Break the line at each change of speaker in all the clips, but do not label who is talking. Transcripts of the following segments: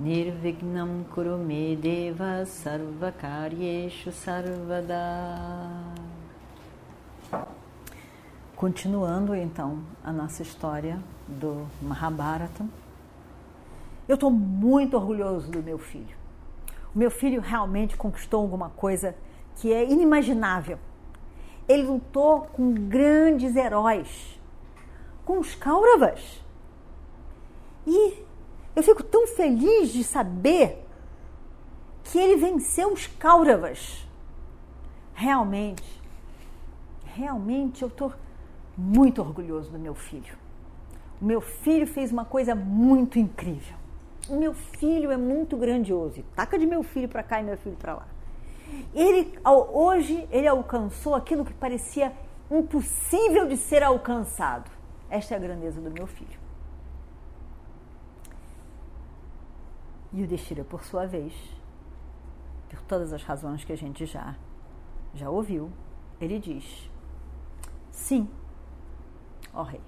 Nirvignam Kurume Deva Sarvakaryeshu Sarvada Continuando então a nossa história do Mahabharata, eu estou muito orgulhoso do meu filho. O meu filho realmente conquistou alguma coisa que é inimaginável. Ele lutou com grandes heróis, com os Kauravas. E eu fico tão feliz de saber que ele venceu os Kauravas. Realmente, realmente eu estou muito orgulhoso do meu filho. O meu filho fez uma coisa muito incrível. O meu filho é muito grandioso. Taca de meu filho para cá e meu filho para lá. Ele hoje ele alcançou aquilo que parecia impossível de ser alcançado. Esta é a grandeza do meu filho. E o Destira, por sua vez, por todas as razões que a gente já já ouviu, ele diz: Sim, ó rei,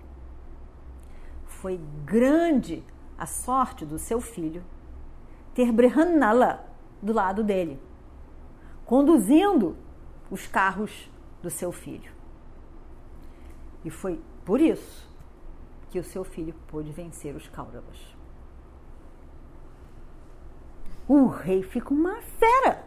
foi grande a sorte do seu filho ter Brehannala do lado dele, conduzindo os carros do seu filho. E foi por isso que o seu filho pôde vencer os Kauravas. O rei fica uma fera.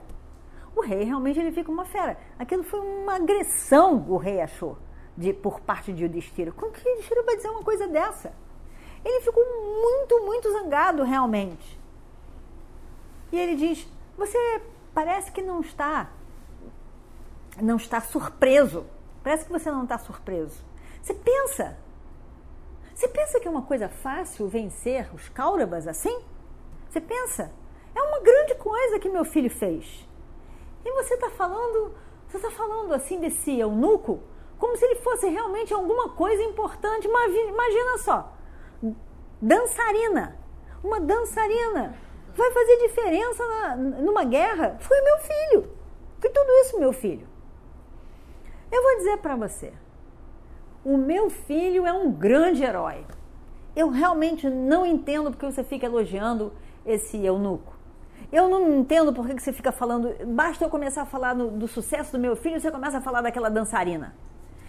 O rei realmente ele fica uma fera. Aquilo foi uma agressão, o rei achou, de, por parte de Yudhishthira. Como que Yudhishthira vai dizer uma coisa dessa? Ele ficou muito, muito zangado realmente. E ele diz: "Você parece que não está não está surpreso. Parece que você não está surpreso. Você pensa? Você pensa que é uma coisa fácil vencer os Kauravas assim? Você pensa? É uma grande coisa que meu filho fez. E você está falando, você está falando assim desse eunuco como se ele fosse realmente alguma coisa importante. Imagina só, dançarina, uma dançarina vai fazer diferença na, numa guerra? Foi meu filho. Foi tudo isso, meu filho. Eu vou dizer para você, o meu filho é um grande herói. Eu realmente não entendo porque você fica elogiando esse eunuco. Eu não entendo por que você fica falando. Basta eu começar a falar no, do sucesso do meu filho, você começa a falar daquela dançarina.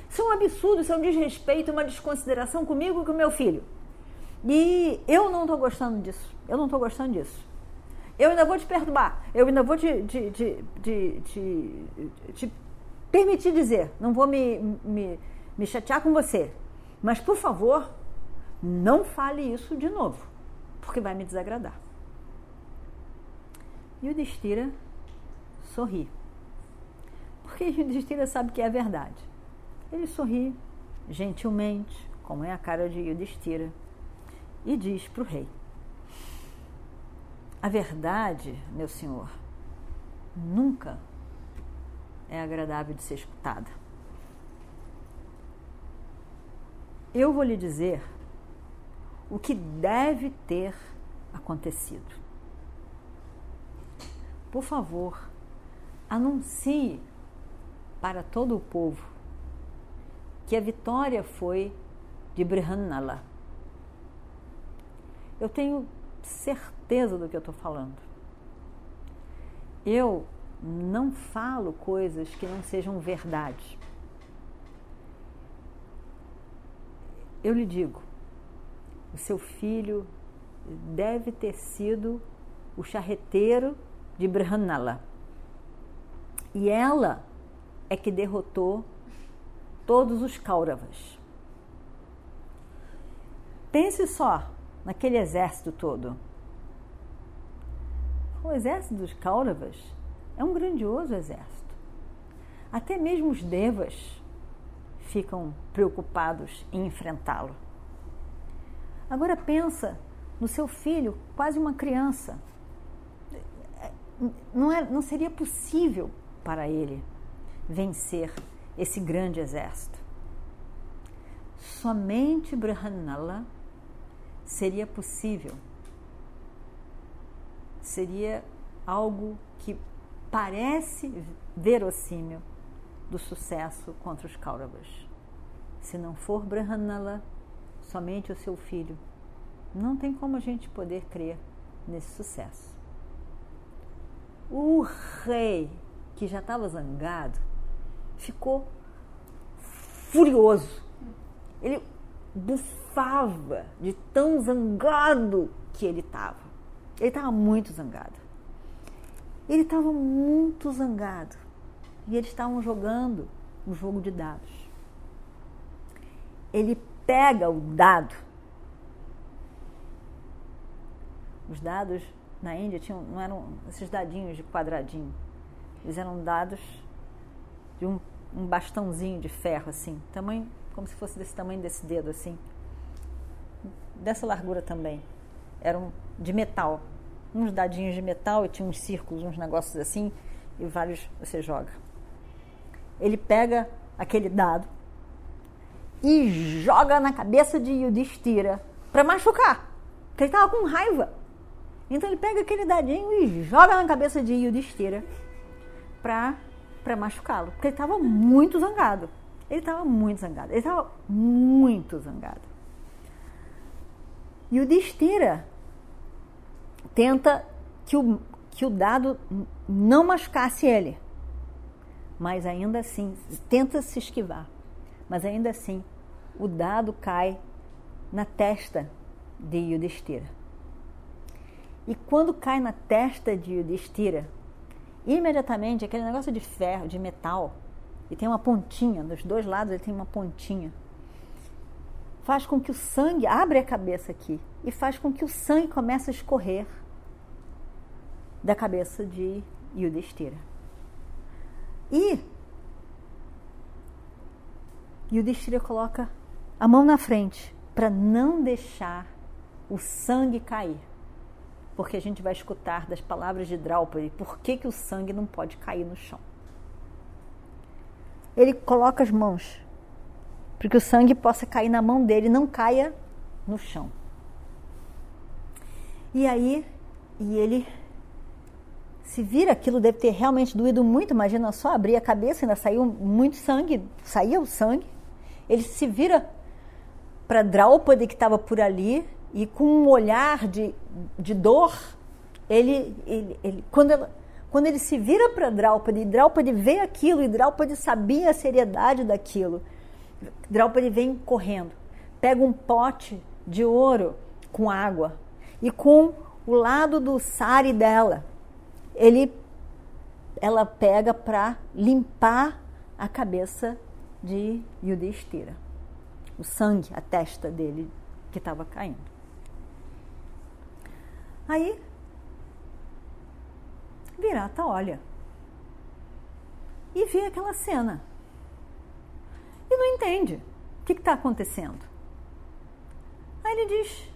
Isso é um absurdo, isso é um desrespeito, uma desconsideração comigo e com o meu filho. E eu não estou gostando disso. Eu não estou gostando disso. Eu ainda vou te perturbar. Eu ainda vou te, te, te, te permitir dizer. Não vou me, me, me chatear com você. Mas, por favor, não fale isso de novo, porque vai me desagradar. E o Destira sorri. Porque o Destira sabe que é verdade. Ele sorri gentilmente, como é a cara de Yudhishthira, e diz para o rei: A verdade, meu senhor, nunca é agradável de ser escutada. Eu vou lhe dizer o que deve ter acontecido por favor, anuncie para todo o povo que a vitória foi de Brihannala. Eu tenho certeza do que eu estou falando. Eu não falo coisas que não sejam verdade. Eu lhe digo, o seu filho deve ter sido o charreteiro de Brahmanala. E ela é que derrotou todos os Kauravas. Pense só naquele exército todo. O exército dos Kauravas é um grandioso exército. Até mesmo os Devas ficam preocupados em enfrentá-lo. Agora pensa no seu filho, quase uma criança, não, é, não seria possível para ele vencer esse grande exército. Somente Brahmanala seria possível. Seria algo que parece verossímil do sucesso contra os Kauravas. Se não for Brahmanala, somente o seu filho, não tem como a gente poder crer nesse sucesso. O rei, que já estava zangado, ficou furioso. Ele bufava de tão zangado que ele estava. Ele estava muito zangado. Ele estava muito zangado. E eles estavam jogando um jogo de dados. Ele pega o dado. Os dados na Índia tinham, não eram esses dadinhos de quadradinho. Eles eram dados de um, um bastãozinho de ferro, assim, tamanho, como se fosse desse tamanho desse dedo, assim. Dessa largura também. Eram de metal. Uns dadinhos de metal e tinha uns círculos, uns negócios assim, e vários você joga. Ele pega aquele dado e joga na cabeça de Yudhishthira para machucar. Porque ele estava com raiva. Então ele pega aquele dadinho e joga na cabeça de Yudhishthira para para machucá-lo, porque ele estava muito zangado. Ele estava muito zangado. Ele estava muito zangado. E o Destira tenta que o, que o dado não machucasse ele. Mas ainda assim, tenta se esquivar. Mas ainda assim, o dado cai na testa de Yudhishthira. E quando cai na testa de Yudhishthira, imediatamente aquele negócio de ferro, de metal, e tem uma pontinha, dos dois lados ele tem uma pontinha, faz com que o sangue abre a cabeça aqui e faz com que o sangue comece a escorrer da cabeça de Yudhishthira. E Yudhishthira coloca a mão na frente para não deixar o sangue cair porque a gente vai escutar das palavras de Draupadi por que, que o sangue não pode cair no chão. Ele coloca as mãos para que o sangue possa cair na mão dele, não caia no chão. E aí, e ele se vira, aquilo deve ter realmente doído muito. Imagina só abrir a cabeça, ainda saiu muito sangue, saía o sangue. Ele se vira para Draupadi que estava por ali e com um olhar de, de dor, ele, ele, ele quando, ela, quando ele se vira para Draupadi, Draupadi vê aquilo e Draupadi sabia a seriedade daquilo. Draupadi vem correndo, pega um pote de ouro com água e com o lado do sari dela, ele, ela pega para limpar a cabeça de Yudhishthira, o sangue, a testa dele que estava caindo. Aí, Virata olha e vê aquela cena e não entende o que está acontecendo. Aí ele diz,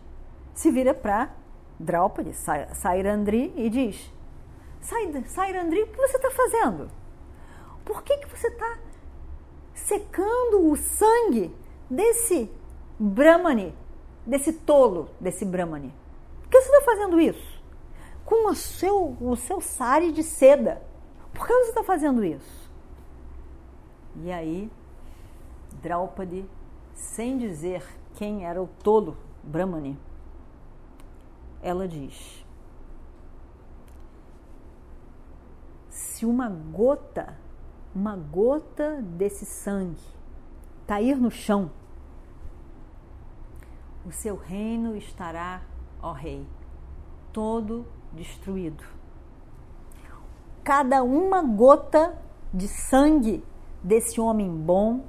se vira para Draupadi, Sairandri, e diz: Sairandri, o que você está fazendo? Por que, que você está secando o sangue desse Brahmani, desse tolo, desse Brahmani? Por que você está fazendo isso? Com o seu, o seu sari de seda. Por que você está fazendo isso? E aí, Draupadi, sem dizer quem era o tolo Brahmani, ela diz: se uma gota, uma gota desse sangue cair no chão, o seu reino estará ó Rei, todo destruído. Cada uma gota de sangue desse homem bom,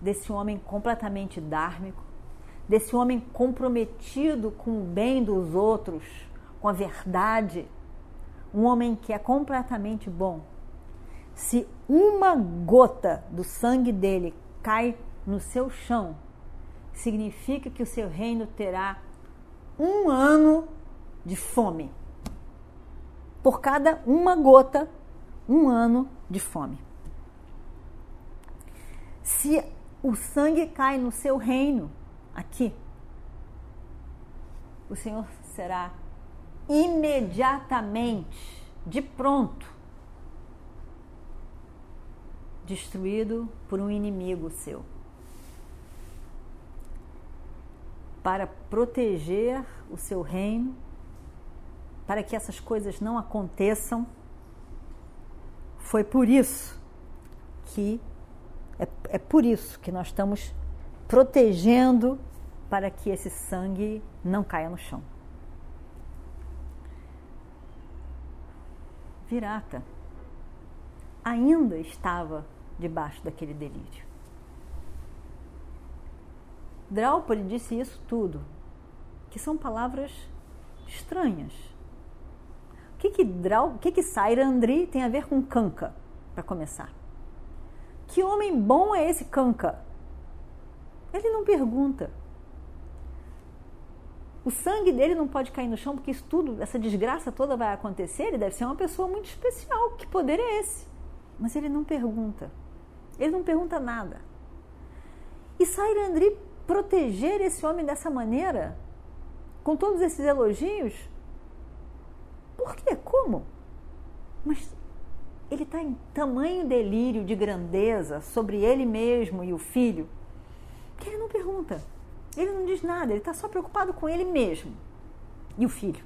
desse homem completamente dármico, desse homem comprometido com o bem dos outros, com a verdade, um homem que é completamente bom. Se uma gota do sangue dele cai no seu chão, significa que o seu reino terá um ano de fome. por cada uma gota, um ano de fome. Se o sangue cai no seu reino, aqui, o Senhor será imediatamente, de pronto, destruído por um inimigo seu. Para proteger o seu reino, para que essas coisas não aconteçam, foi por isso que é, é por isso que nós estamos protegendo para que esse sangue não caia no chão. Virata ainda estava debaixo daquele delírio. Draupadi disse isso tudo, que são palavras estranhas. O que que, Drau, o que, que Sairandri tem a ver com Kanka, para começar? Que homem bom é esse Kanka? Ele não pergunta. O sangue dele não pode cair no chão porque isso tudo, essa desgraça toda vai acontecer. Ele deve ser uma pessoa muito especial. Que poder é esse? Mas ele não pergunta. Ele não pergunta nada. E Sairandri proteger esse homem dessa maneira, com todos esses elogios, por quê? Como? Mas ele está em tamanho delírio de grandeza sobre ele mesmo e o filho, que ele não pergunta. Ele não diz nada, ele está só preocupado com ele mesmo e o filho.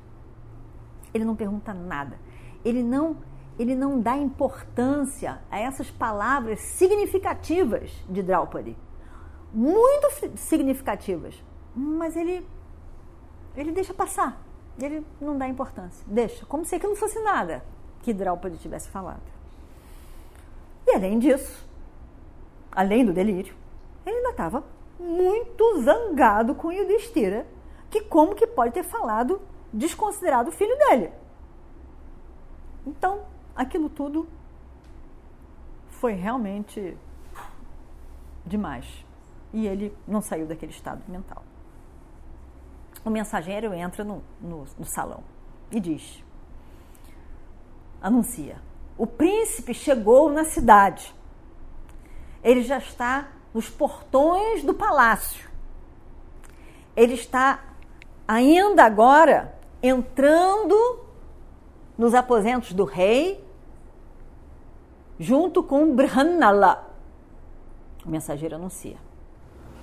Ele não pergunta nada. Ele não, ele não dá importância a essas palavras significativas de Draupadi. Muito significativas. Mas ele, ele deixa passar. Ele não dá importância. Deixa, como se aquilo fosse nada que Draupadi tivesse falado. E além disso, além do delírio, ele ainda estava muito zangado com Yudhishthira, que como que pode ter falado desconsiderado o filho dele. Então, aquilo tudo foi realmente demais. E ele não saiu daquele estado mental. O mensageiro entra no, no, no salão e diz: anuncia, o príncipe chegou na cidade. Ele já está nos portões do palácio. Ele está ainda agora entrando nos aposentos do rei, junto com Brhanala. O mensageiro anuncia.